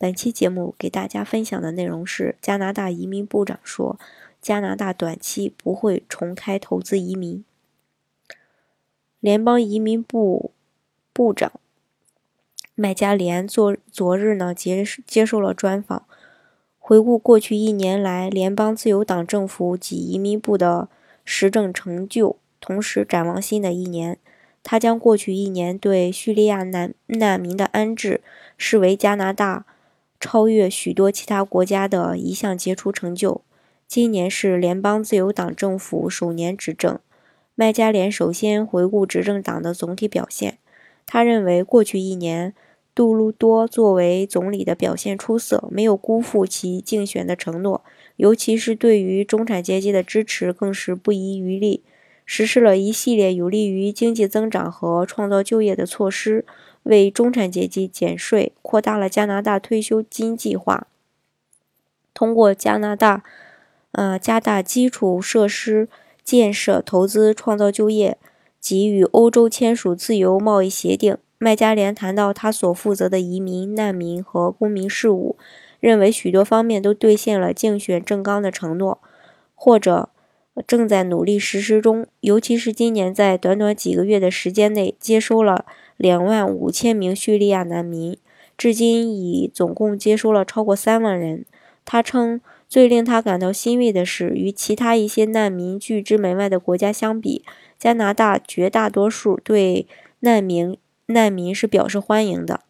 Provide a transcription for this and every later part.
本期节目给大家分享的内容是：加拿大移民部长说，加拿大短期不会重开投资移民。联邦移民部部长麦加连昨昨日呢接接受了专访，回顾过去一年来联邦自由党政府及移民部的施政成就，同时展望新的一年。他将过去一年对叙利亚难难民的安置视为加拿大。超越许多其他国家的一项杰出成就。今年是联邦自由党政府首年执政。麦加连首先回顾执政党的总体表现。他认为，过去一年，杜鲁多作为总理的表现出色，没有辜负其竞选的承诺，尤其是对于中产阶级的支持更是不遗余力，实施了一系列有利于经济增长和创造就业的措施。为中产阶级减税，扩大了加拿大退休金计划。通过加拿大，呃，加大基础设施建设投资，创造就业，及与欧洲签署自由贸易协定。麦加连谈到他所负责的移民、难民和公民事务，认为许多方面都兑现了竞选政纲的承诺，或者正在努力实施中。尤其是今年在短短几个月的时间内接收了。两万五千名叙利亚难民，至今已总共接收了超过三万人。他称，最令他感到欣慰的是，与其他一些难民拒之门外的国家相比，加拿大绝大多数对难民难民是表示欢迎的。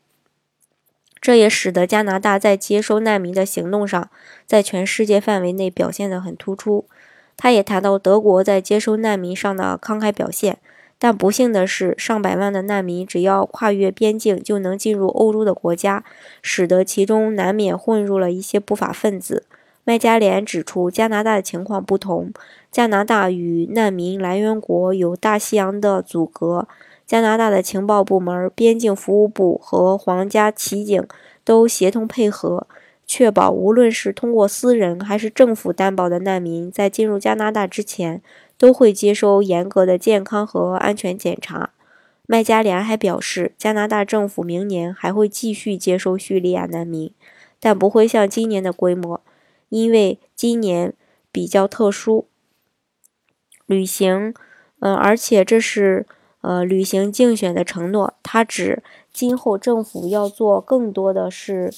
这也使得加拿大在接收难民的行动上，在全世界范围内表现得很突出。他也谈到德国在接收难民上的慷慨表现。但不幸的是，上百万的难民只要跨越边境就能进入欧洲的国家，使得其中难免混入了一些不法分子。麦加连指出，加拿大的情况不同，加拿大与难民来源国有大西洋的阻隔，加拿大的情报部门、边境服务部和皇家骑警都协同配合，确保无论是通过私人还是政府担保的难民，在进入加拿大之前。都会接受严格的健康和安全检查。麦加连还表示，加拿大政府明年还会继续接收叙利亚难民，但不会像今年的规模，因为今年比较特殊。旅行，嗯，而且这是呃旅行竞选的承诺。他指，今后政府要做更多的是，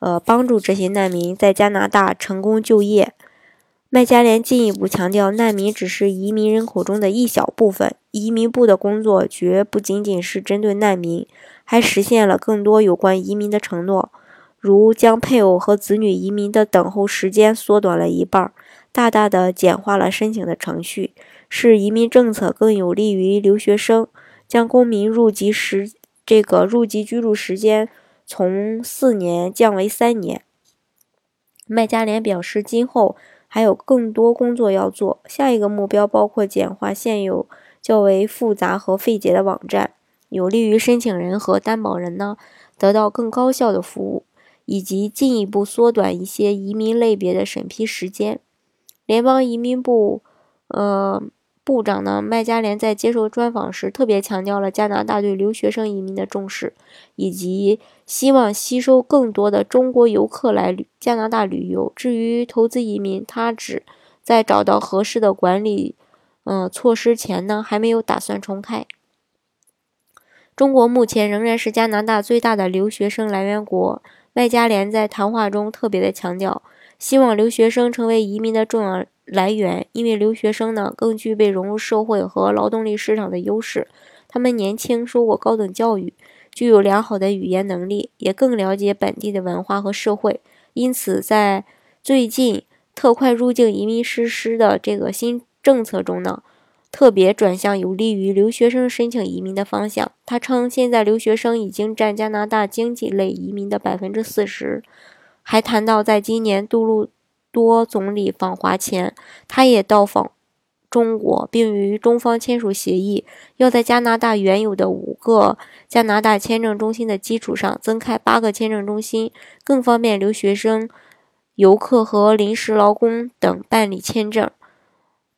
呃，帮助这些难民在加拿大成功就业。麦加连进一步强调，难民只是移民人口中的一小部分。移民部的工作绝不仅仅是针对难民，还实现了更多有关移民的承诺，如将配偶和子女移民的等候时间缩短了一半，大大的简化了申请的程序，使移民政策更有利于留学生，将公民入籍时这个入籍居住时间从四年降为三年。麦加连表示，今后。还有更多工作要做。下一个目标包括简化现有较为复杂和费解的网站，有利于申请人和担保人呢得到更高效的服务，以及进一步缩短一些移民类别的审批时间。联邦移民部，呃。部长呢，麦加连在接受专访时特别强调了加拿大对留学生移民的重视，以及希望吸收更多的中国游客来加拿大旅游。至于投资移民，他指在找到合适的管理，嗯，措施前呢，还没有打算重开。中国目前仍然是加拿大最大的留学生来源国。麦加连在谈话中特别的强调，希望留学生成为移民的重要。来源，因为留学生呢更具备融入社会和劳动力市场的优势，他们年轻，受过高等教育，具有良好的语言能力，也更了解本地的文化和社会。因此，在最近特快入境移民实施的这个新政策中呢，特别转向有利于留学生申请移民的方向。他称，现在留学生已经占加拿大经济类移民的百分之四十。还谈到，在今年杜鲁。多总理访华前，他也到访中国，并与中方签署协议，要在加拿大原有的五个加拿大签证中心的基础上，增开八个签证中心，更方便留学生、游客和临时劳工等办理签证。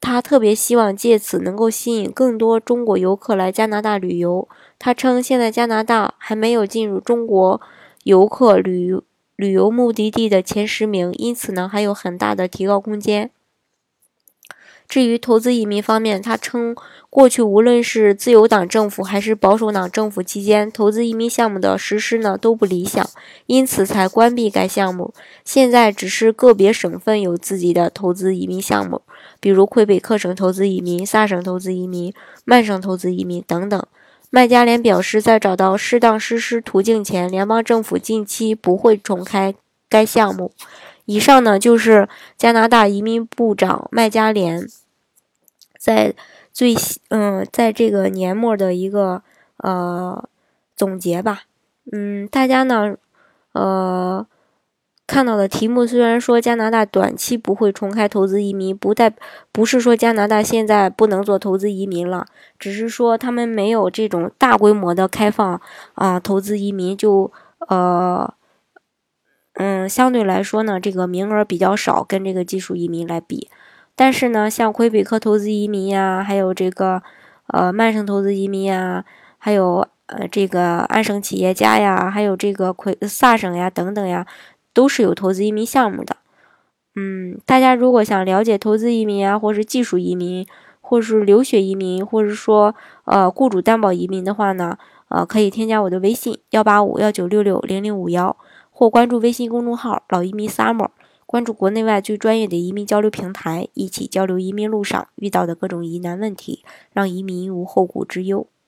他特别希望借此能够吸引更多中国游客来加拿大旅游。他称，现在加拿大还没有进入中国游客旅游旅游目的地的前十名，因此呢，还有很大的提高空间。至于投资移民方面，他称，过去无论是自由党政府还是保守党政府期间，投资移民项目的实施呢都不理想，因此才关闭该项目。现在只是个别省份有自己的投资移民项目，比如魁北克省投资移民、萨省投资移民、曼省投资移民等等。麦加连表示，在找到适当实施途径前，联邦政府近期不会重开该项目。以上呢就是加拿大移民部长麦加连在最嗯在这个年末的一个呃总结吧。嗯，大家呢呃看到的题目虽然说加拿大短期不会重开投资移民，不代不是说加拿大现在不能做投资移民了，只是说他们没有这种大规模的开放啊投资移民就呃。嗯，相对来说呢，这个名额比较少，跟这个技术移民来比。但是呢，像魁北克投资移民呀，还有这个呃曼省投资移民呀，还有呃这个安省企业家呀，还有这个魁萨省呀等等呀，都是有投资移民项目的。嗯，大家如果想了解投资移民啊，或是技术移民，或是留学移民，或者说呃雇主担保移民的话呢，呃可以添加我的微信幺八五幺九六六零零五幺。或关注微信公众号“老移民 summer”，关注国内外最专业的移民交流平台，一起交流移民路上遇到的各种疑难问题，让移民无后顾之忧。